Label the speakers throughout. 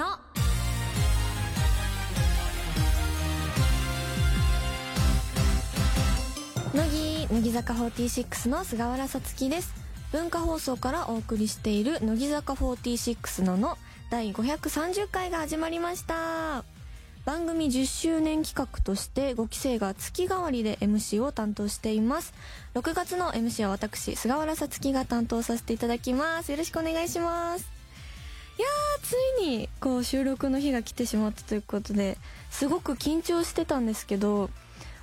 Speaker 1: 「」乃木乃木坂46の菅原さつきです。文化放送からお送りしている乃木坂46のの第530回が始まりました。番組10周年企画として5期生が月替わりで MC を担当しています。6月の MC は私菅原さつきが担当させていただきます。よろしくお願いします。いやーついにこう収録の日が来てしまったということですごく緊張してたんですけど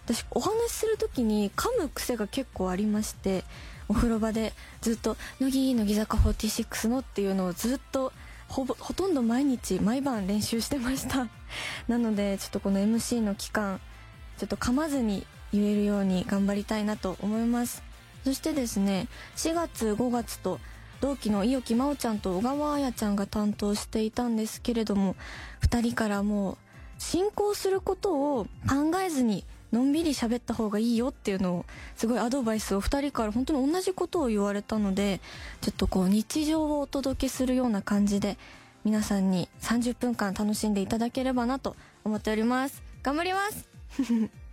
Speaker 1: 私お話しする時に噛む癖が結構ありましてお風呂場でずっと「乃木乃木坂46の」っていうのをずっとほぼほとんど毎日毎晩練習してました。なのでちょっとこの MC の期間ちょっと噛まずに言えるように頑張りたいなと思います。そしてですね4月5月と同期の伊予木真央ちゃんと小川彩ちゃんが担当していたんですけれども2人からもう進行することを考えずにのんびり喋った方がいいよっていうのをすごいアドバイスを2人から本当に同じことを言われたのでちょっとこう日常をお届けするような感じで皆さんに30分間楽しんでいただければなと思っております。頑張ります。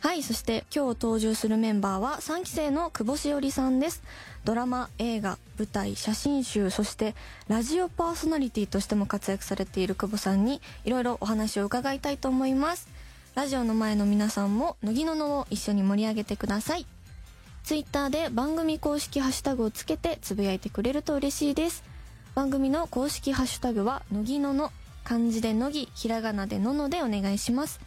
Speaker 1: はいそして今日登場するメンバーは3期生の久保しおりさんです。ドラマ映画舞台写真集そしてラジオパーソナリティとしても活躍されている久保さんにいろいろお話を伺いたいと思います。ラジオの前の皆さんも乃木ののを一緒に盛り上げてください。ツイッターで番組公式ハッシュタグをつけてつぶやいてくれると嬉しいです。番組の公式ハッシュタグは乃木のの。漢字で乃木ひらがなでののでお願いします。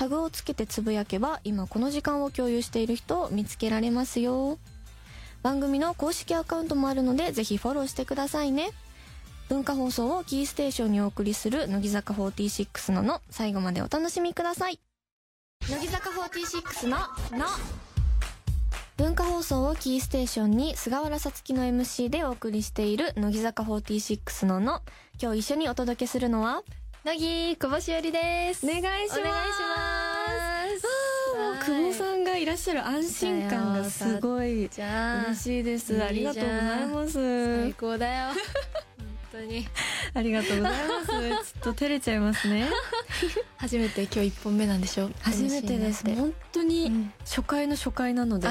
Speaker 1: タグをつけてつぶやけば今この時間を共有している人を見つけられますよ。番組の公式アカウントもあるのでぜひフォローしてくださいね。文化放送をキーステーションにお送りする乃木坂46のの最後までお楽しみください。乃木坂46のの。文化放送をキーステーションに菅原さつきの MC でお送りしている乃木坂46のの。今日一緒にお届けするのは
Speaker 2: 乃木久保しおりです。
Speaker 1: お願いします。
Speaker 2: お願いします。
Speaker 1: あーもう久保さんがいらっしゃる安心感がすごい嬉しいです。ありがとうございます。
Speaker 2: 最高だよ。本当に。
Speaker 1: ありがとうございます。ちょっと照れちゃいますね。
Speaker 2: 初めて今日一本目なんでしょ？
Speaker 1: 初めてです。本当に
Speaker 2: うん。
Speaker 1: 初回の初回なので、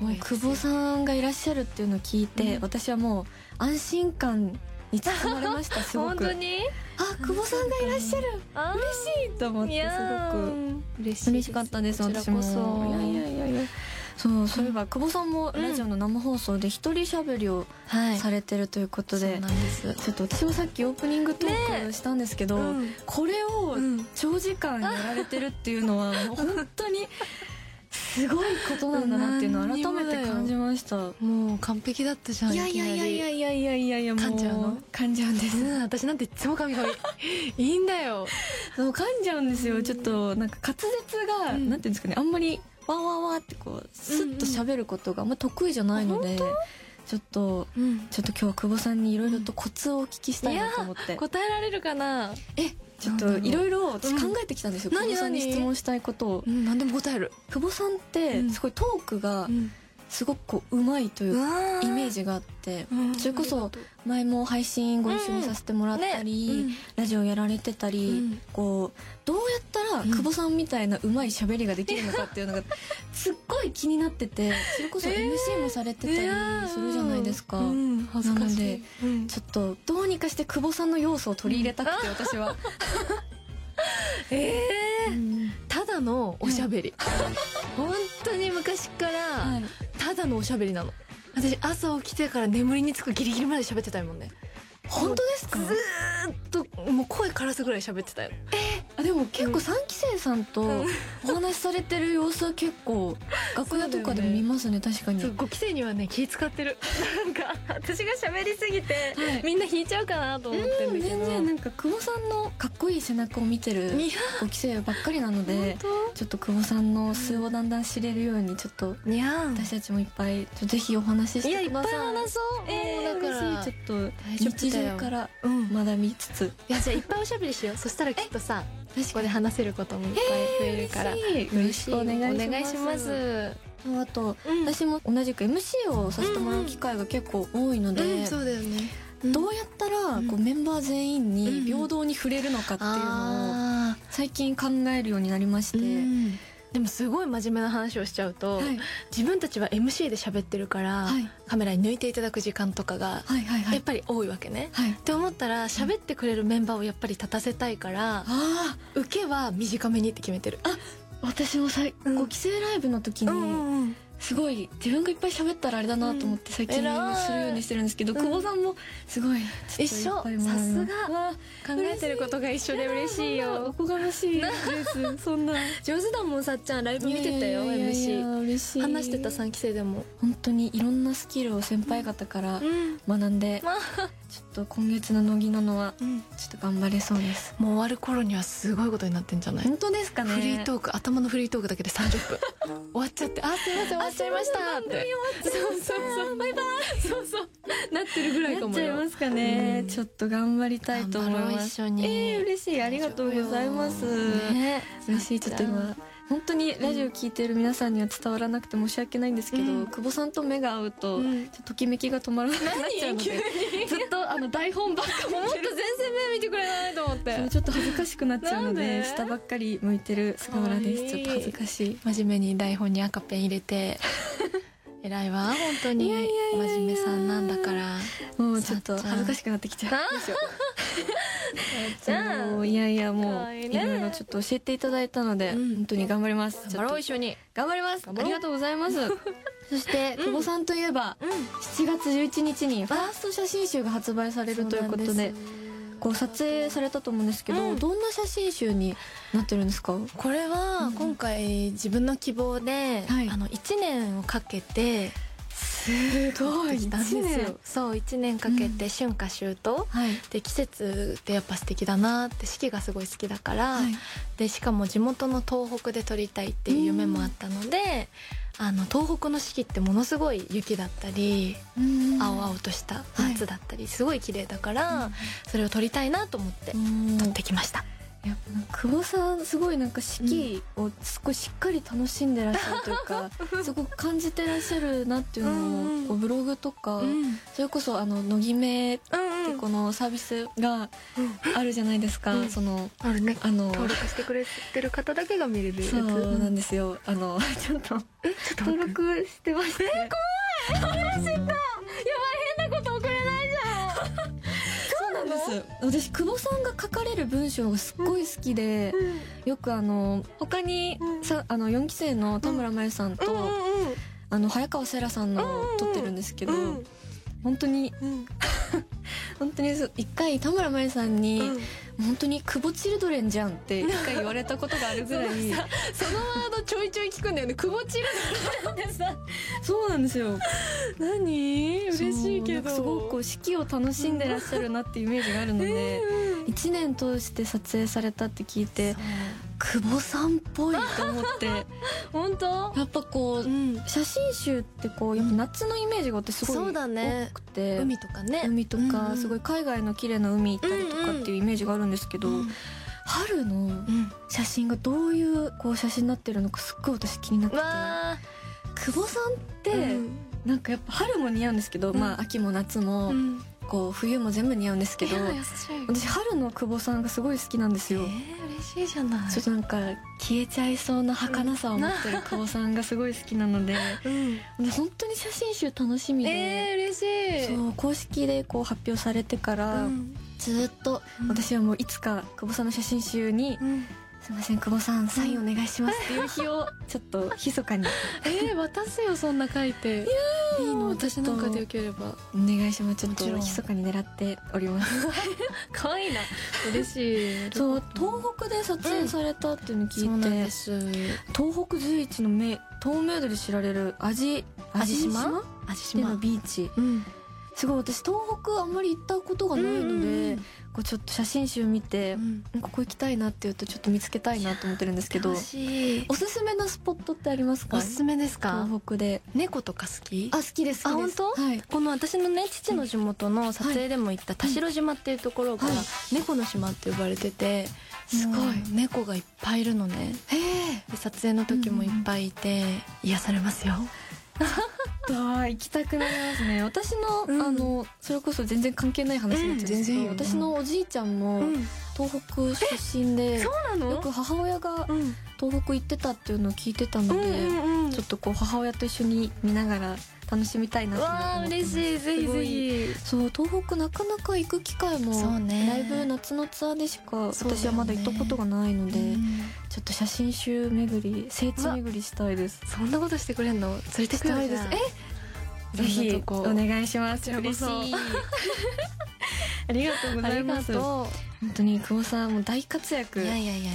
Speaker 1: もう久保さんがいらっしゃるっていうのを聞いて、
Speaker 2: うん。
Speaker 1: 私はもう安心感に包まれましたすごく。
Speaker 2: 本当に？
Speaker 1: あ久保さんがいらっしゃる。
Speaker 2: あ
Speaker 1: 嬉しいと思ってすごく
Speaker 2: く嬉しい
Speaker 1: 嬉しかったです私も。いやいやいやいや。そうそういえば久保さんもラジオの生放送で一人喋りを
Speaker 2: はい。
Speaker 1: されてるということで、
Speaker 2: そうなんです。
Speaker 1: ちょっと私もさっきオープニングトークしたんですけど、
Speaker 2: うん。
Speaker 1: これを
Speaker 2: うん
Speaker 1: 長時間やられてるっていうのはもう本当にすごいことなんだなっていうのを改めて感じました。
Speaker 2: もう完璧だったじゃん
Speaker 1: いやいやいやいやいやいやいやいやも
Speaker 2: 噛んじゃうの？
Speaker 1: 噛んじゃうんです。
Speaker 2: うん私なんていつも神々。いいんだよ。
Speaker 1: そう噛んじゃうんですよ。ちょっとなんか滑舌が、
Speaker 2: うん。
Speaker 1: なんていうんですかね。あんまりわーわーわーってこうスッと喋ることがあんま得意じゃないので、ちょっと
Speaker 2: うん。
Speaker 1: ちょっと今日は久保さんにいろいろとコツをお聞きしたいなと思って、
Speaker 2: 答えられるかな？
Speaker 1: えちょっといろいろ私考えてきたんですよ、
Speaker 2: うん
Speaker 1: 久保さんに
Speaker 2: 何
Speaker 1: 質問したいことを。
Speaker 2: うん何でも答える。
Speaker 1: 久保さんって
Speaker 2: うん。
Speaker 1: すごいトークが
Speaker 2: ん
Speaker 1: すごくこううまいという
Speaker 2: わ
Speaker 1: イメージがあって
Speaker 2: うん
Speaker 1: それこそ前も配信ご一緒にさせてもらったり、
Speaker 2: ね
Speaker 1: ラジオやられてたり、
Speaker 2: うん。
Speaker 1: こうどうやったら
Speaker 2: うん。
Speaker 1: 久保さんみたいなうまい喋りができるのかっていうのが すっごい気になっててそれこそ
Speaker 2: えー。
Speaker 1: MC もされてたりするじゃないですか、
Speaker 2: うん。恥ずかしい。
Speaker 1: なので
Speaker 2: うん。
Speaker 1: ちょっとどうにかして久保さんの要素を取り入れたくて私は、
Speaker 2: えー。
Speaker 1: うん。
Speaker 2: ただのおしゃべり。本当に昔から
Speaker 1: はい
Speaker 2: ただのおしゃべりなの。私朝起きてから眠りにつくギリギリまで喋ってたいもんね。
Speaker 1: 本当ですか？
Speaker 2: ずーっともう声枯らすぐらい喋ってたよ
Speaker 1: あでも結構3期生さんと
Speaker 2: うん。
Speaker 1: お話しされてる様子は結構 楽屋とかでも見ますね確かに。
Speaker 2: そう5期生にはね気使ってる。なんか私が喋りすぎて、
Speaker 1: はい。
Speaker 2: みんな引いちゃうかなと思ってんだけど。
Speaker 1: 全然なんか久保さんのかっこいい背中を見てる
Speaker 2: いや。
Speaker 1: 5期生ばっかりなので
Speaker 2: 本
Speaker 1: ちょっと久保さんの素をだんだん知れるようにちょっと私たちもいっぱいぜひお話しし
Speaker 2: い。やいっぱい
Speaker 1: てください
Speaker 2: 話そう、
Speaker 1: えー、
Speaker 2: もうだから
Speaker 1: ちょっと日常から
Speaker 2: うん。
Speaker 1: 学びつつ。
Speaker 2: いやじゃあいっぱいおしゃべりしよう。そしたらきっとさここで話せることもいっぱい増えるから、
Speaker 1: 嬉しい。よろしくお願いします。あと
Speaker 2: うん。
Speaker 1: 私も同じく MC をさせてもらう機会が結構多いので、
Speaker 2: うんそうだよね。
Speaker 1: どうやったらこうメンバー全員に平等に触れるのかっていうのを
Speaker 2: あ
Speaker 1: 最近考えるようになりまして、
Speaker 2: でもすごい真面目な話をしちゃうと、
Speaker 1: はい。
Speaker 2: 自分たちは MC で喋ってるから、
Speaker 1: はい。
Speaker 2: カメラに抜いていただく時間とかがやっぱり多いわけね。
Speaker 1: はい。
Speaker 2: って思ったら喋ってくれるメンバーをやっぱり立たせたいから
Speaker 1: あ
Speaker 2: 受けは短めにって決めてる。
Speaker 1: あ私もさい、
Speaker 2: うん。
Speaker 1: こう帰省ライブの時に、
Speaker 2: ん
Speaker 1: すごい自分がいっぱい喋ったらあれだなと思って最近するようにしてるんですけど、
Speaker 2: うん
Speaker 1: 久保さんもすごい
Speaker 2: 一緒さすが。
Speaker 1: わ
Speaker 2: 考えてることが一緒で嬉しい
Speaker 1: そんなお
Speaker 2: よ。
Speaker 1: こがましい。ですそんな
Speaker 2: 上手だもんさっちゃん。ライブ見てたよ MC。話してた3期生でも。
Speaker 1: 本当にいろんなスキルを先輩方から
Speaker 2: ん。
Speaker 1: 学んで、
Speaker 2: まあ
Speaker 1: ちょっと今月の乃木なのは
Speaker 2: うん。
Speaker 1: ちょっと頑張れそうです。
Speaker 2: もう終わる頃にはすごいことになってんじゃない？
Speaker 1: 本当ですかね。
Speaker 2: フリートーク頭のフリートークだけで30分 終わっちゃってあすいません終わっちゃいました。って。そうそうそう。バイバイ。そうそう。なってるぐらいか
Speaker 1: なっちゃいますかね、
Speaker 2: うん。
Speaker 1: ちょっと頑張りたいと思い
Speaker 2: 頑張ろう
Speaker 1: ます
Speaker 2: 一緒に。
Speaker 1: えー、嬉しい。ありがとうございます、
Speaker 2: ね。
Speaker 1: 嬉しいちょっと今本当にラジオ聞いてる皆さんには伝わらなくて申し訳ないんですけど、
Speaker 2: うん。
Speaker 1: 久保さんと目が合うと、とときめきが止まらなくなっちゃうので。ずっとあの台本ばっか
Speaker 2: もっと全然目見てくれないと思って。
Speaker 1: ちょっと恥ずかしくなっちゃうので
Speaker 2: で？
Speaker 1: 下ばっかり向いてる菅原です。ちょっと恥ずかしい。
Speaker 2: 真面目に台本に赤ペン入れて。偉いわ本当に。真面目さんなんだから。
Speaker 1: もうちょっと恥ずかしくなってきちゃう もういやいやもう
Speaker 2: い
Speaker 1: ろいろちょっと教えていただいたので、
Speaker 2: うん。
Speaker 1: 本当に頑張ります。
Speaker 2: 頑張ろう一緒に。
Speaker 1: と頑張ります。ありがとうございます。そして久保さんといえば、7月11日にファースト写真集が発売されるということでこう撮影されたと思うんですけど、
Speaker 2: うん。
Speaker 1: どんな写真集になってるんですか？
Speaker 2: これは今回自分の希望で、
Speaker 1: はい。
Speaker 2: あの1年をかけて
Speaker 1: す
Speaker 2: 撮ってきたんですそう1年かけて春夏秋冬、
Speaker 1: はい。
Speaker 2: で季節ってやっぱ素敵だなって四季がすごい好きだから、
Speaker 1: はい。
Speaker 2: でしかも地元の東北で撮りたいっていう夢もあったので、あの東北の四季ってものすごい雪だったり、
Speaker 1: うん。
Speaker 2: 青々とした
Speaker 1: はい。
Speaker 2: 夏だったりすごい綺麗だから、それを撮りたいなと思って
Speaker 1: うん。
Speaker 2: 撮ってきました。
Speaker 1: やっぱなんか久保さんすごいなんか四季をすごいしっかり楽しんでらっしゃるというか、すごく感じてらっしゃるなっていうの
Speaker 2: うんうん。
Speaker 1: をこうブログとか、
Speaker 2: うん。
Speaker 1: それこそあの乃木めって
Speaker 2: うん
Speaker 1: このサービスがあるじゃないですか、
Speaker 2: うん。
Speaker 1: その
Speaker 2: あるね。
Speaker 1: あの
Speaker 2: 登録してくれてる方だけが見れるやつ。
Speaker 1: そうなんですよ。あの ちょっと登録してまして。え怖い。やばいす。私久保さんが書かれる文章がすっごい好きで、よくあの他にさあの4期生の田村真由さんと、あの早川せらさんの撮ってるんですけど、
Speaker 2: うん
Speaker 1: 本当に。本当に一回田村真由さんに、本当に久保チルドレンじゃんって一回言われたことがあるぐらい
Speaker 2: そのワードちょいちょい聞くんだよね。久保チルドレンってさ。
Speaker 1: そうなんですよ。
Speaker 2: 何？嬉しいけど。
Speaker 1: すごくこう四季を楽しんでらっしゃるなっていうイメージがあるので、一年通して撮影されたって聞いて久保さんっぽいと思って。
Speaker 2: 本当？
Speaker 1: やっぱこう、
Speaker 2: うん。
Speaker 1: 写真集ってこうやっぱ夏のイメージが私すごい
Speaker 2: そうだね。
Speaker 1: 多くて、
Speaker 2: 海とかね。
Speaker 1: 海とか、
Speaker 2: うん
Speaker 1: すごい海外の綺麗な海行ったりとかっていうイメージがあるんですけど、
Speaker 2: うん。
Speaker 1: 春の
Speaker 2: うん。
Speaker 1: 写真がどういうこう写真になってるのかすっごい私気になってて。
Speaker 2: わ
Speaker 1: 久保さんって、
Speaker 2: ー
Speaker 1: なんかやっぱ春も似合うんですけど、
Speaker 2: うん。
Speaker 1: まあ秋も夏も、
Speaker 2: うん
Speaker 1: こう冬も全部似合うんですけど私春の久保さんがすごい好きなんですよ、
Speaker 2: えー嬉しいじゃない。
Speaker 1: ちょっとなんか消えちゃいそうな儚さを持ってる久保さんがすごい好きなので
Speaker 2: うん。
Speaker 1: で本当に写真集楽しみで、
Speaker 2: えー嬉しい。
Speaker 1: そう公式でこう発表されてから、
Speaker 2: うん。
Speaker 1: ずっと
Speaker 2: うん。
Speaker 1: 私はもういつか久保さんの写真集に
Speaker 2: うん「
Speaker 1: すいません久保さんサインお願いします」っていう日をちょっと密かに。
Speaker 2: えー渡すよそんな書いて。いいの？私なんかでよければ。
Speaker 1: お願いします。ちょっと。密かに狙っております。
Speaker 2: 可愛いな。嬉しい。
Speaker 1: そう東北で撮影されたっていうのを聞いて、
Speaker 2: そうなんです。
Speaker 1: 東北随一の名透明度で知られる味
Speaker 2: 味島？
Speaker 1: 島？
Speaker 2: 味
Speaker 1: での
Speaker 2: 島
Speaker 1: ビーチ。
Speaker 2: うん
Speaker 1: すごい私東北あんまり行ったことがないので、こうちょっと写真集見て、
Speaker 2: うん。
Speaker 1: ここ行きたいなっていうとちょっと見つけたいなと思ってるんですけどおすすめのスポットってありますか？
Speaker 2: おすすめですか？
Speaker 1: 東北で。
Speaker 2: 猫とか好き？
Speaker 1: あ好きです
Speaker 2: あ本当？
Speaker 1: はい。
Speaker 2: この私のね父の地元の撮影でも行った田代島っていうところが
Speaker 1: はい。
Speaker 2: 猫の島って呼ばれててすごい。
Speaker 1: うん
Speaker 2: 猫がいっぱいいるのね。
Speaker 1: へえ
Speaker 2: で撮影の時もいっぱいいて癒されますよ。
Speaker 1: と 行きたくなりますね。私の、
Speaker 2: うん。
Speaker 1: あのそれこそ全然関係ない話になっちゃうんですけど、
Speaker 2: うん
Speaker 1: 私のおじいちゃんも東北出身で、よく母親が
Speaker 2: うん。
Speaker 1: 東北行ってたっていうのを聞いてたので、
Speaker 2: うんうん。
Speaker 1: ちょっとこう母親と一緒に見ながら楽しみたいなと思って
Speaker 2: わあ
Speaker 1: ます
Speaker 2: 嬉しい。ぜひぜひ。
Speaker 1: そう東北なかなか行く機会も
Speaker 2: そうね。
Speaker 1: だいぶ夏のツアーでしか私はまだ行ったことがないので、
Speaker 2: うん。
Speaker 1: ちょっと写真集巡り聖地巡りしたいです。
Speaker 2: そんなことしてくれんの？連れてく
Speaker 1: したいです。えぜひお
Speaker 2: い
Speaker 1: 願いします。嬉しい ありがとうございます。
Speaker 2: と
Speaker 1: 本当に久保さんも大活躍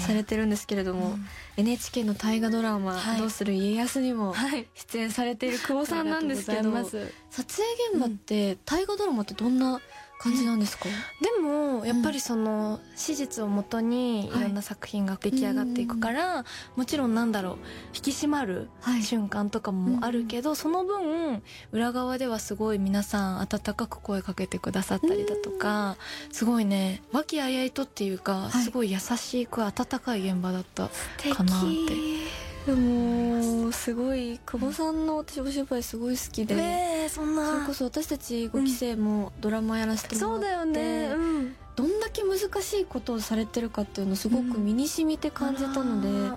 Speaker 1: されてるんですけれども、
Speaker 2: うん。
Speaker 1: NHK の大河ドラマ
Speaker 2: はい「
Speaker 1: どうする家康」にも
Speaker 2: はい。
Speaker 1: 出演されている久保さんなんですけど撮影現場って大河ドラマってどんな感じなんですか、
Speaker 2: でもやっぱりその史実をもとにい
Speaker 1: はい。
Speaker 2: ろんな作品が出来上がっていくから、もちろんなんだろう引き締まる
Speaker 1: はい。
Speaker 2: 瞬間とかもあるけど、その分裏側ではすごい皆さん温かく声かけてくださったりだとかすごいね和気あいあいとっていうか、
Speaker 1: はい。
Speaker 2: すごい優しく温かい現場だった
Speaker 1: 敵
Speaker 2: かなって
Speaker 1: でもすごい久保さんの私お芝居すごい好きで、
Speaker 2: そん
Speaker 1: それこそ私たち5期生もドラマやらせてもらって、
Speaker 2: そうだよね、うん、
Speaker 1: どんだけ難しいことをされてるかっていうのをすごく身に染みて感じたので、や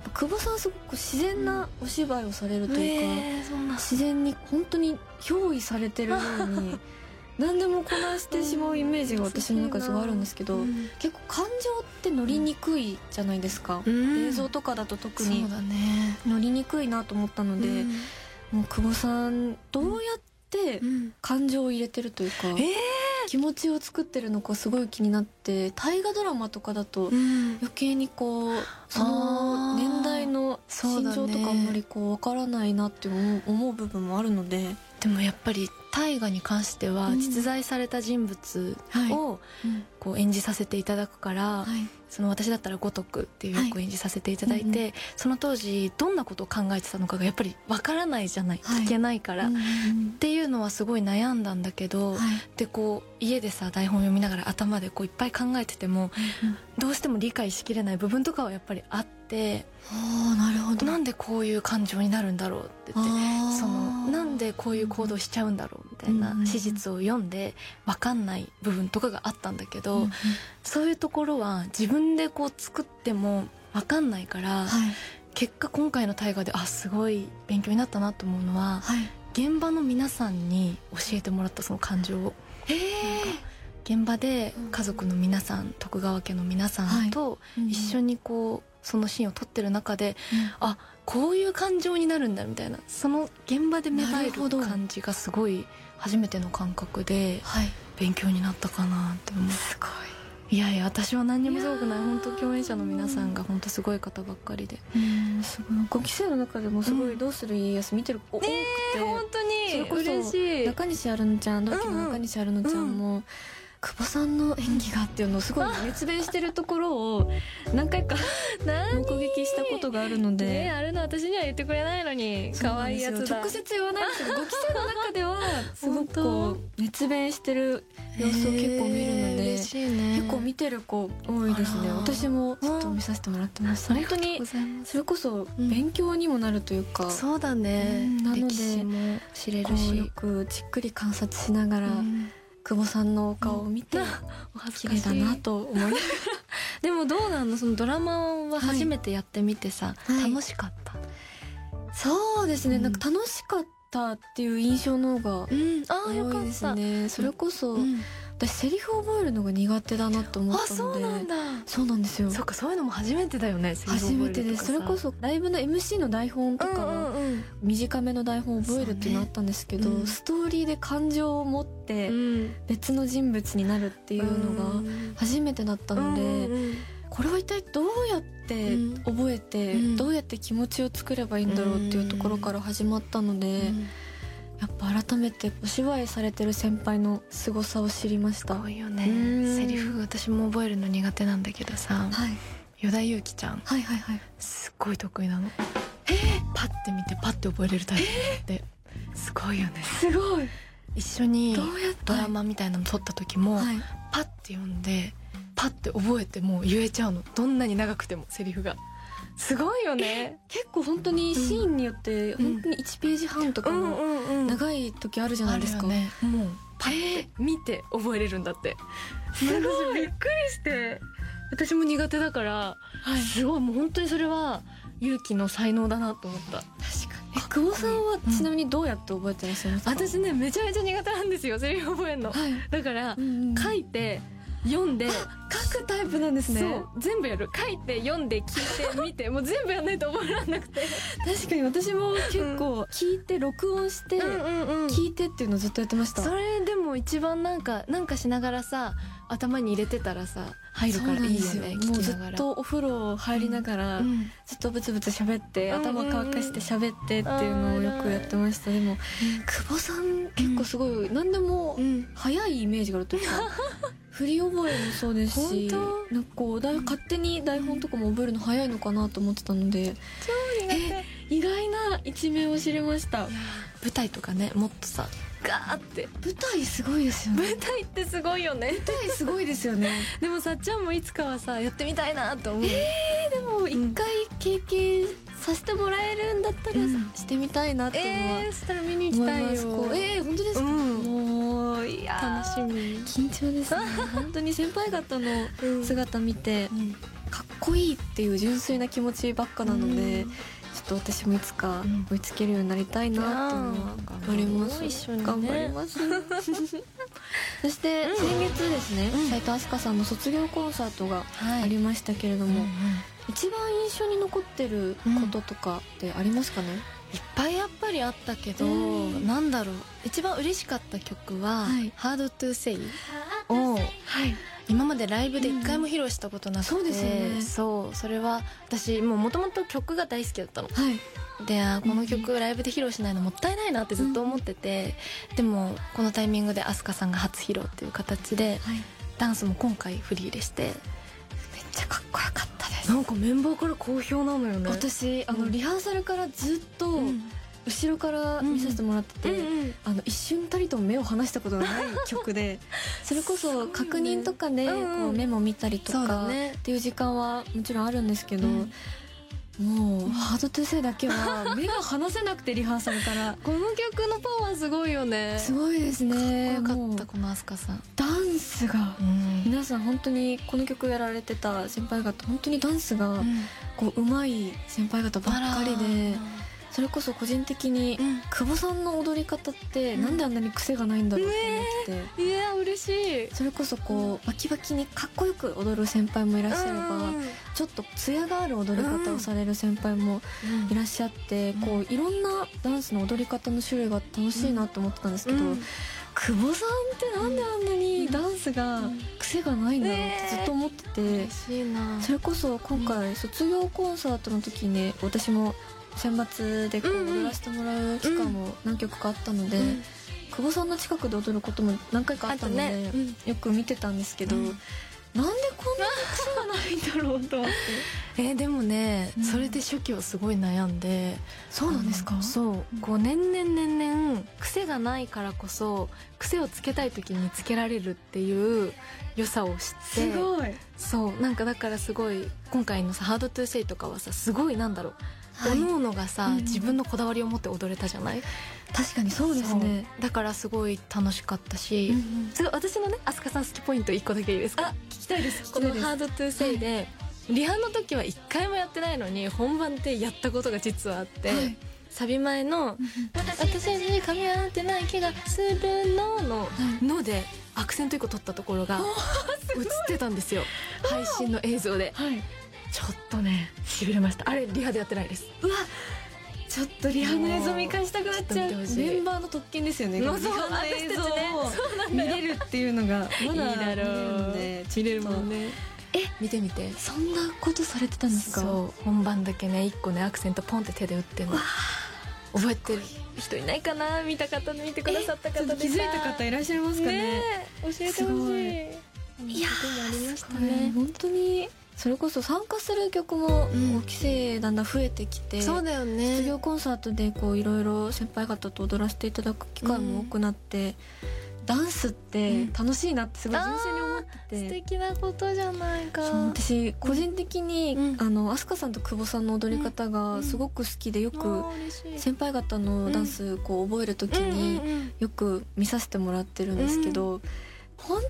Speaker 1: っぱ久保さんすごく自然なお芝居をされるというか、自然に本当に憑依されてるように 何でもこなしてしまうイメージが私の中ですごいあるんですけど、
Speaker 2: うん。
Speaker 1: 結構感情って乗りにくいじゃないですか、
Speaker 2: うん。
Speaker 1: 映像とかだと特
Speaker 2: そう
Speaker 1: に
Speaker 2: だね。
Speaker 1: 乗りにくいなと思ったので、
Speaker 2: うん。
Speaker 1: もう久保さんどうやって
Speaker 2: うん。
Speaker 1: 感情を入れてるというか、
Speaker 2: ええ
Speaker 1: 気持ちを作ってるのかすごい気になって大河ドラマとかだと
Speaker 2: うん。
Speaker 1: 余計にこうその年代の心情とかあんまりこう分からないなって思う部分もあるので、
Speaker 2: でもやっぱり大河に関しては
Speaker 1: うん。
Speaker 2: 実在された人物
Speaker 1: はい。
Speaker 2: をこう演じさせていただくから、
Speaker 1: はい。
Speaker 2: その私だったら五徳っていう役を演じさせていただいて、
Speaker 1: はい
Speaker 2: その当時どんなことを考えてたのかがやっぱりわからないじゃない、
Speaker 1: はい。
Speaker 2: 聞けないから、っていうのはすごい悩んだんだけど、
Speaker 1: はい。
Speaker 2: でこう家でさ台本読みながら頭でこういっぱい考えててもどうしても理解しきれない部分とかはやっぱりあって
Speaker 1: なる
Speaker 2: なんでこういう感情になるんだろうって言ってそのなんでこういう行動しちゃうんだろうみたいな
Speaker 1: うん
Speaker 2: 史実を読んで分かんない部分とかがあったんだけど、
Speaker 1: うんうん。
Speaker 2: そういうところは自分でこう作っても分かんないから、
Speaker 1: はい。
Speaker 2: 結果今回の大河であすごい勉強になったなと思うのは
Speaker 1: はい。
Speaker 2: 現場の皆さんに教えてもらったその感情を。
Speaker 1: へえ
Speaker 2: 現場で家族の皆さん徳川家の皆さんと一緒
Speaker 1: に
Speaker 2: にこうそのシーンを撮ってる中であこういう感情になるんだみたいなその現場で芽生える感じがすごい初めての感覚で
Speaker 1: はい。
Speaker 2: 勉強になったかなって思う。
Speaker 1: すご
Speaker 2: い。やいや私は何にもすごくない。本当共演者の皆さんが本当すごい方ばっかりで。
Speaker 1: いうんすごい。5期生の中でもすごい
Speaker 2: うん「
Speaker 1: どうする家康」見てる子多くて、
Speaker 2: 当
Speaker 1: それこそ
Speaker 2: 嬉しい。
Speaker 1: 中西アルノちゃん同期の中西アルノちゃんも、久保さんの演技がっていうのをすごい熱弁してるところを何回か 目撃したことがあるので、
Speaker 2: あるの私には言ってくれないのに。
Speaker 1: そうなんですよ。直接言わないんですけど5期生の中では すごくこう熱弁してる様子を結構見るので、
Speaker 2: 嬉しいね。
Speaker 1: 結構見てる子多いですね。私もちょっと見させてもらってます。本当にそれこそ勉強にもなるというか、
Speaker 2: そうだね。
Speaker 1: うんなので
Speaker 2: 歴史も知れ
Speaker 1: こ
Speaker 2: るし。
Speaker 1: うよくじっくり観察しながら、
Speaker 2: うん
Speaker 1: 久保さんのお顔を見て、
Speaker 2: お恥
Speaker 1: 綺麗だなと思い
Speaker 2: でもどうなの？そのドラマは初めてやってみてさ、
Speaker 1: はい。
Speaker 2: 楽しかった、
Speaker 1: そうですね、
Speaker 2: うん。
Speaker 1: なんか楽しかったっていう印象の方が
Speaker 2: うん、ああよか
Speaker 1: 多いです
Speaker 2: った、
Speaker 1: ね。それこそ、
Speaker 2: うん
Speaker 1: 私セリフを覚えるのが苦手だなと思
Speaker 2: あ
Speaker 1: ったので
Speaker 2: そうなんだ。
Speaker 1: そうなんですよ。
Speaker 2: そっかそういうのも初めてだよね
Speaker 1: 初めてですそれこそライブの MC の台本とかは
Speaker 2: うん
Speaker 1: 短めの台本を覚えるっていうのあったんですけど、
Speaker 2: ねうん
Speaker 1: ストーリーで感情を持って
Speaker 2: うん。
Speaker 1: 別の人物になるっていうのが初めてだったので、
Speaker 2: うん。
Speaker 1: これは一体どうやって
Speaker 2: うん。
Speaker 1: 覚えて、
Speaker 2: うん。
Speaker 1: どうやって気持ちを作ればいいんだろうっていうところから始まったので、
Speaker 2: うん
Speaker 1: やっぱ改めてお芝居されてる先輩の凄さを知りました。
Speaker 2: すごいよね。
Speaker 1: うん。
Speaker 2: セリフ私も覚えるの苦手なんだけどさ
Speaker 1: はい。
Speaker 2: 依田祐希ちゃん。
Speaker 1: はいはいはい。
Speaker 2: すっごい得意なの。パッて見てパッて覚えれるタイプってすごいよね。
Speaker 1: すごい。
Speaker 2: 一緒にドラマみたいなの撮った時も、
Speaker 1: はい。
Speaker 2: パッて読んでパッて覚えてもう言えちゃうの。どんなに長くてもセリフがすごいよね。
Speaker 1: 結構本当にシーンによって
Speaker 2: うん。
Speaker 1: 本当に1ページ半とかの
Speaker 2: ん
Speaker 1: 長い時あるじゃないですか、
Speaker 2: もうパッて見て覚えれるんだって。
Speaker 1: すごい。
Speaker 2: 私びっくりして私も苦手だから、すごいもう本当にそれは勇気の才能だなと思った。
Speaker 1: 確かに。え久保さんはちなみにどうやって覚えてらっしゃいますか、
Speaker 2: 私ねめちゃめちゃ苦手なんですよセリフ覚えるの。
Speaker 1: はい、
Speaker 2: だから書いて読んで。
Speaker 1: 書くタイプなんですね。
Speaker 2: そう。全部やる。書いて読んで聞いて見て。もう全部やんないと覚えられなくて。
Speaker 1: 確かに私も結構聞いて録音して
Speaker 2: んうん
Speaker 1: 聞いてっていうのをずっとやってました。
Speaker 2: それでも一番なんかなんかしながらさ頭に入れてたらさ入るからいいよね
Speaker 1: もうずっとお風呂入りながら、
Speaker 2: うん。
Speaker 1: ずっとブツブツ喋って、
Speaker 2: うん
Speaker 1: 頭乾かして喋ってっていうのをよくやってました。でも久保さん結構すごい、何でも
Speaker 2: うん。
Speaker 1: 早いイメージがあるというか 振り覚えもそうですし
Speaker 2: 本
Speaker 1: なんかこうだい勝手に台本とかも覚えるの早いのかなと思ってたのでえ意外な一面を知れました。
Speaker 2: 舞台とかねもっとさガーって。
Speaker 1: 舞台すごいですよね。
Speaker 2: 舞台ってすごいよね。
Speaker 1: 舞台すごいですよね。
Speaker 2: でもさっちゃんもいつかはさやってみたいなと思う、
Speaker 1: でも一回経験させてもらえるんだったら、
Speaker 2: うん。
Speaker 1: してみたいなっていうのは
Speaker 2: えー、そしたら見に行きたいよ。
Speaker 1: うえー、本当ですか、
Speaker 2: うん
Speaker 1: いやー。
Speaker 2: 楽しみ。
Speaker 1: 緊張ですね。本当に先輩方の
Speaker 2: うん。
Speaker 1: 姿見て
Speaker 2: うん。
Speaker 1: かっこいいっていう純粋な気持ちばっかなので、
Speaker 2: うん。
Speaker 1: ちょっと私もいつか
Speaker 2: うん。
Speaker 1: 追いつけるようになりたいなっていうのはあります、
Speaker 2: 一緒にね
Speaker 1: 頑張ります。そして
Speaker 2: うん。
Speaker 1: 先月ですね
Speaker 2: うん。
Speaker 1: 斉藤飛鳥さんの卒業コンサートが
Speaker 2: はい。
Speaker 1: ありましたけれど
Speaker 2: うんうん。
Speaker 1: も、一番印象に残ってることとかってありますかね、
Speaker 2: いっぱいりあったけど、
Speaker 1: うん。
Speaker 2: なんだろう。一番嬉しかった曲は
Speaker 1: はい「
Speaker 2: Hard to Say」を
Speaker 1: はい。
Speaker 2: 今までライブで一回も披露したことなくて、
Speaker 1: うんそうですよね。
Speaker 2: そう。それは私もともと曲が大好きだったの。
Speaker 1: はい。
Speaker 2: でこの曲ライブで披露しないのもったいないなってずっと思ってて、でもこのタイミングで飛鳥さんが初披露っていう形で
Speaker 1: はい。
Speaker 2: ダンスも今回フリーでして
Speaker 1: めっちゃかっこよかったです。
Speaker 2: なんかメンバーから好評なのよね。
Speaker 1: 私あの
Speaker 2: うん。
Speaker 1: リハーサルからずっと
Speaker 2: うん
Speaker 1: 後ろから見させてもらってて、
Speaker 2: うん
Speaker 1: あの一瞬たりとも目を離したことがない曲で それこそ確認とかでこ
Speaker 2: うん。
Speaker 1: うメモ見たりとかっ
Speaker 2: ね。
Speaker 1: ていう時間はもちろんあるんですけど、
Speaker 2: うん。
Speaker 1: もうハードトゥーセイだけは目が離せなくてリハーサルから。
Speaker 2: この曲のパワーすごいよね。
Speaker 1: すごいですね。
Speaker 2: かっこよ
Speaker 1: もう
Speaker 2: かったこの飛鳥さん。
Speaker 1: ダンスが
Speaker 2: うん。
Speaker 1: 皆さん本当にこの曲やられてた先輩方本当にダンスがこう上手い先輩方ばっかりでそれこそ個人的に
Speaker 2: うん。
Speaker 1: 久保さんの踊り方ってなんであんなに癖がないんだろうと思ってて、
Speaker 2: いや嬉しい。
Speaker 1: それこそこうバキバキにかっこよく踊る先輩もいらっしゃれば、ちょっと艶がある踊り方をされる先輩もいらっしゃって、
Speaker 2: うん。
Speaker 1: こういろんなダンスの踊り方の種類が楽しいなと思ってたんですけど、
Speaker 2: うん。
Speaker 1: 久保さんってなんであんなにダンスが
Speaker 2: うん。
Speaker 1: 癖がないんだろうってずっと思ってて、
Speaker 2: 嬉しいな。
Speaker 1: それこそ今回卒業コンサートの時に私も選抜でこう踊らせてもらう期間も何曲かあったので、
Speaker 2: うん。
Speaker 1: 久保さんの近くで踊ることも何回かあったので
Speaker 2: ねうん。
Speaker 1: よく見てたんですけど、
Speaker 2: うん。
Speaker 1: なんでこんなに癖がないんだろうと思って。
Speaker 2: えーでもね、
Speaker 1: うん。
Speaker 2: それで初期はすごい悩んで。
Speaker 1: そうなんですか？
Speaker 2: そう。こう年々年々癖がないからこそ癖をつけたい時につけられるっていう良さを知って
Speaker 1: すごい。
Speaker 2: そう。なんかだからすごい今回のさ「ハードトゥーセイとかはさすごいなんだろう、
Speaker 1: はい。
Speaker 2: おのおのがさ、
Speaker 1: うん。
Speaker 2: 自分のこだわりを持って踊れたじゃない？
Speaker 1: 確かにそうですね。
Speaker 2: だからすごい楽しかったし、
Speaker 1: うんうん。
Speaker 2: すごい私のね飛鳥さん好きポイント1個だけいいですか？
Speaker 1: あ聞きたいです。
Speaker 2: この「
Speaker 1: 聞きたいです。
Speaker 2: ハードトゥーセイでリハの時は1回もやってないのに本番でやったことが実はあって、
Speaker 1: はい。
Speaker 2: サビ前の「私に噛み合ってない気がするの」の「の」でアクセント1個取ったところが映ってたんですよ。配信の映像で。
Speaker 1: はい
Speaker 2: ちょっとねしびれました。あれリハでやってないです。
Speaker 1: うわちょっとリハの映像見返したくなっちゃう。メンバーの特権ですよね。リハの映像を見れるっていうのがまだ見れるんで
Speaker 2: 見れるもん
Speaker 1: ね。
Speaker 2: ねえ見てみて。
Speaker 1: そんなことされてたんですか？
Speaker 2: そう。本番だけね1個ねアクセントポンって手で打ってんの。覚えてる人いないかな？見た方見てくださった方
Speaker 1: 気づいた方いらっしゃいますかね？
Speaker 2: 教えてほしい。
Speaker 1: い。
Speaker 2: いやありましね
Speaker 1: 本当にそれこそ参加する曲も規制だんだん増えてきて、
Speaker 2: そうだよね。
Speaker 1: 卒業コンサートでこういろいろ先輩方と踊らせていただく機会も多くなって、ダンスって楽しいなってすごい純粋に思ってて、
Speaker 2: 素敵なことじゃないか。
Speaker 1: 私個人的に、
Speaker 2: うん。
Speaker 1: あの飛鳥さんと久保さんの踊り方がすごく好きでよく先輩方のダンスこう覚える時に
Speaker 2: うんうんうん。
Speaker 1: よく見させてもらってるんですけど、本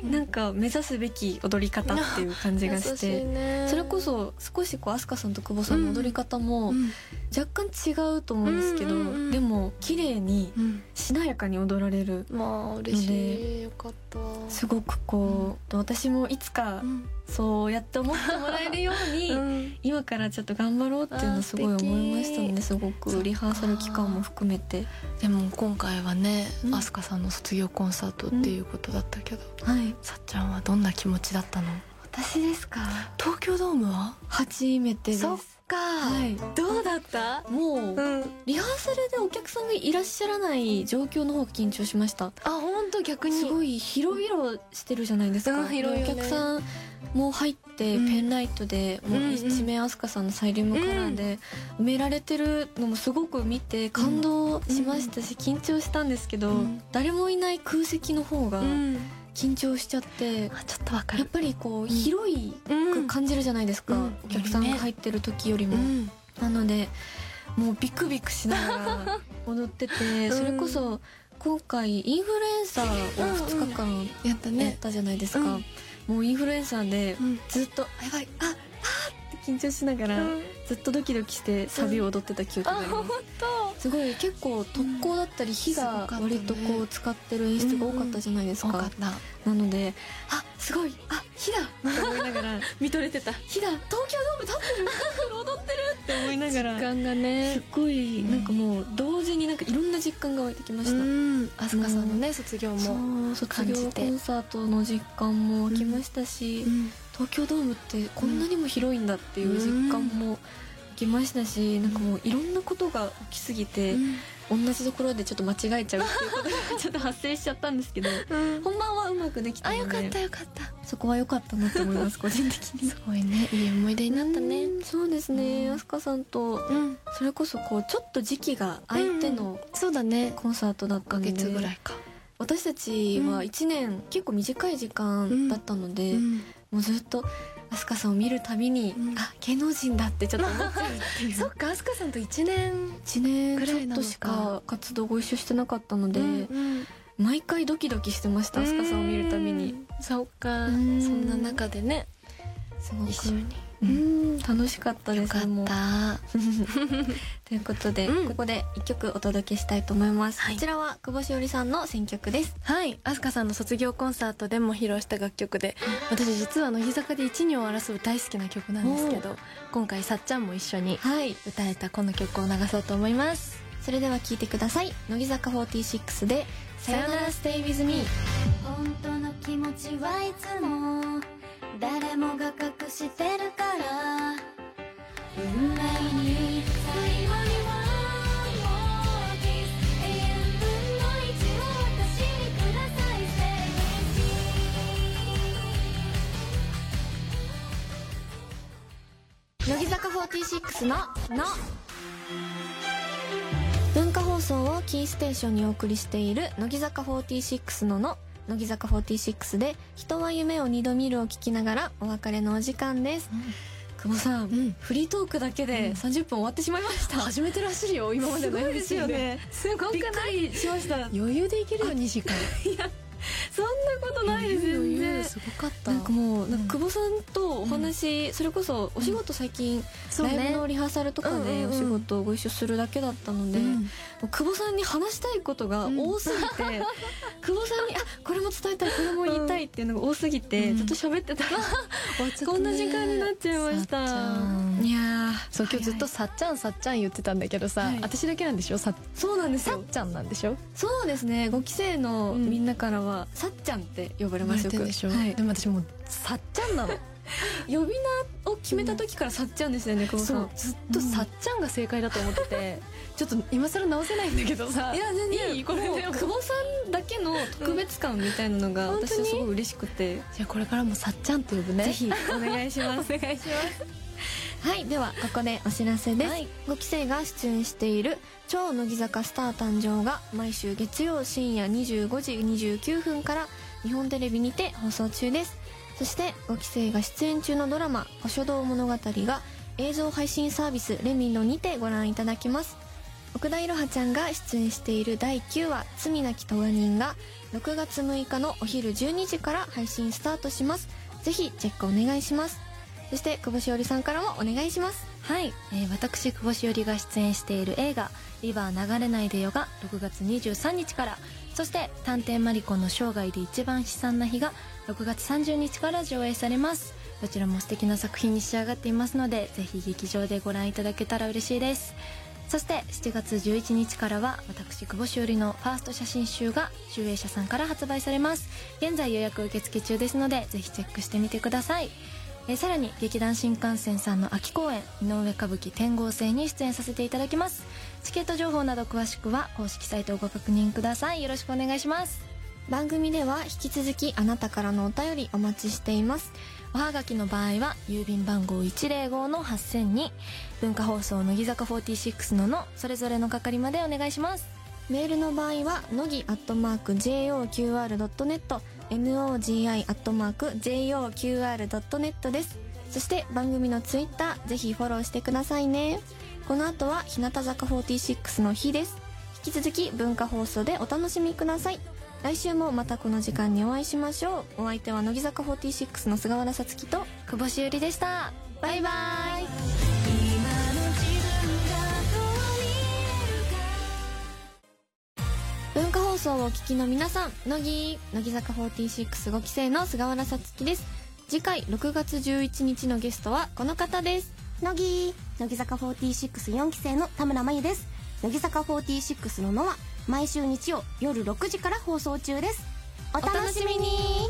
Speaker 1: 当になんか目指すべき踊り方っていう感じがし
Speaker 2: て
Speaker 1: それこそ少しこう飛鳥さんと久保さんの踊り方も
Speaker 2: うん。
Speaker 1: 若干違うと思うんですけど、
Speaker 2: うんうんうん
Speaker 1: でも綺麗に
Speaker 2: うん。
Speaker 1: しなやかに踊られる
Speaker 2: まあ嬉しい。よかった。
Speaker 1: すごくこう、私もいつか
Speaker 2: うん。
Speaker 1: そうやって思ってもらえるように、
Speaker 2: うん。
Speaker 1: 今からちょっと頑張ろうっていうのはすごい思いましたのですごくリハーサル期間も含めて。
Speaker 2: でも今回はね
Speaker 1: うん。
Speaker 2: 飛鳥さんの卒業コンサートっていうことだったけど
Speaker 1: はい。
Speaker 2: さっちゃんはどんな気持ちだったの？
Speaker 1: 私ですか？
Speaker 2: 東京ドームは？
Speaker 1: 初めて
Speaker 2: そっか。
Speaker 1: はい。
Speaker 2: どうだった？
Speaker 1: もう、
Speaker 2: うん。
Speaker 1: リハーサルでお客さんがいらっしゃらない状況の方が緊張しました。
Speaker 2: あ本当逆に。
Speaker 1: すごい広々してるじゃないですか、
Speaker 2: うん広いよね。
Speaker 1: でお客さんも入って
Speaker 2: うん。
Speaker 1: ペンライトで、もう一面飛鳥さんのサイリウムカラーで埋められてるのもすごく見て感動しましたし、緊張したんですけど、
Speaker 2: うん。
Speaker 1: 誰もいない空席の方が
Speaker 2: うん。
Speaker 1: 緊張しちゃって、
Speaker 2: あちょっとわかる。
Speaker 1: やっぱりこう広いく感じるじゃないですか、
Speaker 2: うん。
Speaker 1: お客さんが入ってる時よりも、
Speaker 2: うん。
Speaker 1: なのでもうビクビクしながら 踊ってて、
Speaker 2: うん。
Speaker 1: それこそ今回インフルエンサーを2日間
Speaker 2: やった
Speaker 1: じゃないですか、
Speaker 2: うん
Speaker 1: もうインフルエンサーで
Speaker 2: うん。
Speaker 1: ずっと「あやばいああーって緊張しながら、
Speaker 2: うん。
Speaker 1: ずっとドキドキしてサビを踊ってた記憶
Speaker 2: あ
Speaker 1: があります、
Speaker 2: 本当
Speaker 1: すごい結構特攻だったり火が割とこう使ってる演出が多かったじゃないですか,、
Speaker 2: 多かった。
Speaker 1: なのであすごいあ火だって思いながら
Speaker 2: 見とれてた。
Speaker 1: 火だ東京ドーム立ってる踊ってる。って思いながら
Speaker 2: 時間が
Speaker 1: す
Speaker 2: ね
Speaker 1: っごいなんかもう同時になんかいろんな実感が湧いてきました、
Speaker 2: うん。飛鳥さんのね卒業も
Speaker 1: 卒業コンサートの実感も湧きましたし、
Speaker 2: うん。
Speaker 1: 東京ドームってこんなにも広いんだっていう実感もきましたし、なんかもういろんなことが起きすぎて、同じところでちょっと間違えちゃうっていうことが ちょっと発生しちゃったんですけど
Speaker 2: うん。
Speaker 1: 本番はうまくできたので
Speaker 2: あよかったよかった。
Speaker 1: そこは良かったなと思います 個人的に。
Speaker 2: すごいねいい思い出になったね。
Speaker 1: うんそうですね
Speaker 2: うん。
Speaker 1: 飛鳥さんと
Speaker 2: うん。
Speaker 1: それこそこうちょっと時期が空いての
Speaker 2: そうだね。
Speaker 1: コンサートだった
Speaker 2: 1ヶ
Speaker 1: ので
Speaker 2: 月ぐらいか。
Speaker 1: 私たちは1年結構短い時間だったので、
Speaker 2: うん。
Speaker 1: もうずっと飛鳥さんを見るたびに、
Speaker 2: うん。
Speaker 1: あ芸能人だってちょっと思っちゃうっていう。
Speaker 2: そっか飛鳥さんと1年
Speaker 1: 1年ちょっとしか活動ご一緒してなかったので、
Speaker 2: うん
Speaker 1: 毎回ドキドキしてました飛鳥さんを見るたびに。
Speaker 2: そっか。そ
Speaker 1: うん。
Speaker 2: んな中でね。
Speaker 1: すごく。
Speaker 2: 一緒に
Speaker 1: うん楽しかったです
Speaker 2: よかっ
Speaker 1: もう。
Speaker 2: た
Speaker 1: ということで、
Speaker 2: うん。
Speaker 1: ここで一曲お届けしたいと思います、
Speaker 2: はい。
Speaker 1: こちらは久保しおりさんの選曲です。
Speaker 2: はい。飛鳥さんの卒業コンサートでも披露した楽曲で私実は乃木坂で一二を争う大好きな曲なんですけど今回さっちゃんも一緒に
Speaker 1: はい。
Speaker 2: 歌えたこの曲を流そうと思います。
Speaker 1: それでは聴いてください。乃木坂46で「さよなら Stay with me」
Speaker 3: 本当の気持ちはいつも誰もが隠してるから。運命に最後にはもうキス永遠分の1を私にください Stay with me
Speaker 1: 乃木坂46の「の」文化放送をキーステーションにお送りしている乃木坂46の「の」乃木坂46で「人は夢を二度見る」を聞きながらお別れのお時間です、久保さん、
Speaker 2: ん。
Speaker 1: フリートークだけで
Speaker 2: うん。
Speaker 1: 30分終わってしまいました、
Speaker 2: 初めてらしいよ今までの
Speaker 1: すごいですよ
Speaker 2: MC
Speaker 1: ね。
Speaker 2: すごく
Speaker 1: びっくりしました。
Speaker 2: 余裕でいけるよ2時間
Speaker 1: そんなことないですよね
Speaker 2: すごかった。
Speaker 1: なんかもうなん
Speaker 2: うん。
Speaker 1: か久保さんとお話、それこそお仕事最近、
Speaker 2: そうね。
Speaker 1: ライブのリハーサルとか
Speaker 2: うんうんうん。
Speaker 1: でお仕事をご一緒するだけだったので、
Speaker 2: うん。
Speaker 1: 久保さんに話したいことが多すぎて、久保さんに「あこれも伝えたいこれも言いたい」っていうのが多すぎて、
Speaker 2: うん。
Speaker 1: ずっと喋ってたら、こんな時間になっちゃいました。いやー
Speaker 2: そう今日ずっとさっちゃんさっちゃん言ってたんだけどさ、
Speaker 1: はい。
Speaker 2: 私だけなんでしょ？さ
Speaker 1: そうなんですよ。
Speaker 2: さっちゃんなんでしょ？
Speaker 1: そうですね。5期生のみんなからは「さっちゃん」って呼ばれますよくはい
Speaker 2: でも私もうさっちゃんなの。
Speaker 1: 呼び名を決めた時からさっちゃんでしたよね久保さ
Speaker 2: ん。ずっとさっちゃんが正解だと思ってて、ちょっと今更直せないんだけどさ。
Speaker 1: いや全然。
Speaker 2: いい？これ
Speaker 1: 久保さんだけの特別感みたいなのが
Speaker 2: うん。
Speaker 1: 私はすごい嬉しくて、
Speaker 2: じゃあこれからもさっちゃんって呼ぶね。
Speaker 1: ぜひお願いします。
Speaker 2: お願いします
Speaker 1: はいではここでお知らせです、
Speaker 2: はい。
Speaker 1: 5期生が出演している「超乃木坂スター誕生」が毎週月曜深夜25時29分から日本テレビにて放送中です。そして5期生が出演中のドラマ「古書道物語」が映像配信サービスレミノにてご覧いただけます。奥田いろはちゃんが出演している第9話「罪なき咎人」が6月6日のお昼12時から配信スタートします。ぜひチェックお願いしますそして久保しおりさんからもお願いします。
Speaker 2: はい、えー私久保しおりが出演している映画「リバー流れないでよ」が6月23日から。そして「探偵マリコの生涯で一番悲惨な日」が6月30日から上映されます。どちらも素敵な作品に仕上がっていますのでぜひ劇場でご覧いただけたら嬉しいです。そして7月11日からは私久保しおりのファースト写真集が集英社さんから発売されます。現在予約受付中ですのでぜひチェックしてみてください。えーさらに劇団新幹線さんの秋公演井上歌舞伎天号星に出演させていただきます。チケット情報など詳しくは公式サイトをご確認ください。よろしくお願いします。
Speaker 1: 番組では引き続きあなたからのお便りお待ちしています。おはがきの場合は郵便番号105の8000に文化放送乃木坂46ののそれぞれの係までお願いします。メールの場合は乃木アットマーク JOQR.net nogi.joqr.net です。そして番組のツイッターぜひフォローしてくださいね。この後は日向坂46の日です。引き続き文化放送でお楽しみください。来週もまたこの時間にお会いしましょう。お相手は乃木坂46の菅原さつきと
Speaker 2: 久保しおりでした。
Speaker 1: バイバイ。送をお聞きの皆さん乃木乃木坂465期生の菅原さつきです。次回6月11日のゲストはこの方です。
Speaker 4: 乃木乃木坂464期生の田村真由です。乃木坂46の「の」は毎週日曜夜6時から放送中です。お楽しみに